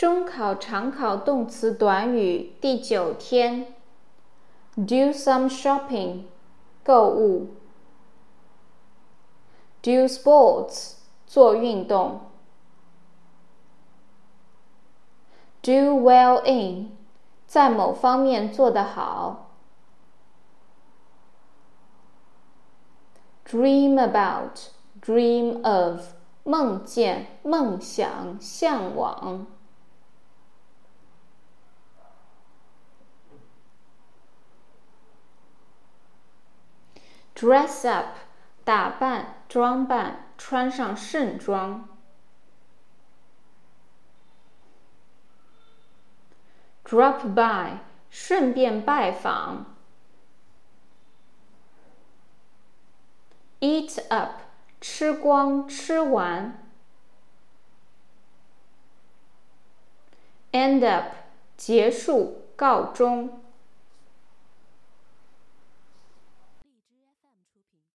中考常考动词短语第九天，do some shopping，购物；do sports，做运动；do well in，在某方面做得好；dream about，dream of，梦见、梦想、向往。Dress up，打扮、装扮、穿上盛装。Drop by，顺便拜访。Eat up，吃光、吃完。End up，结束、告终。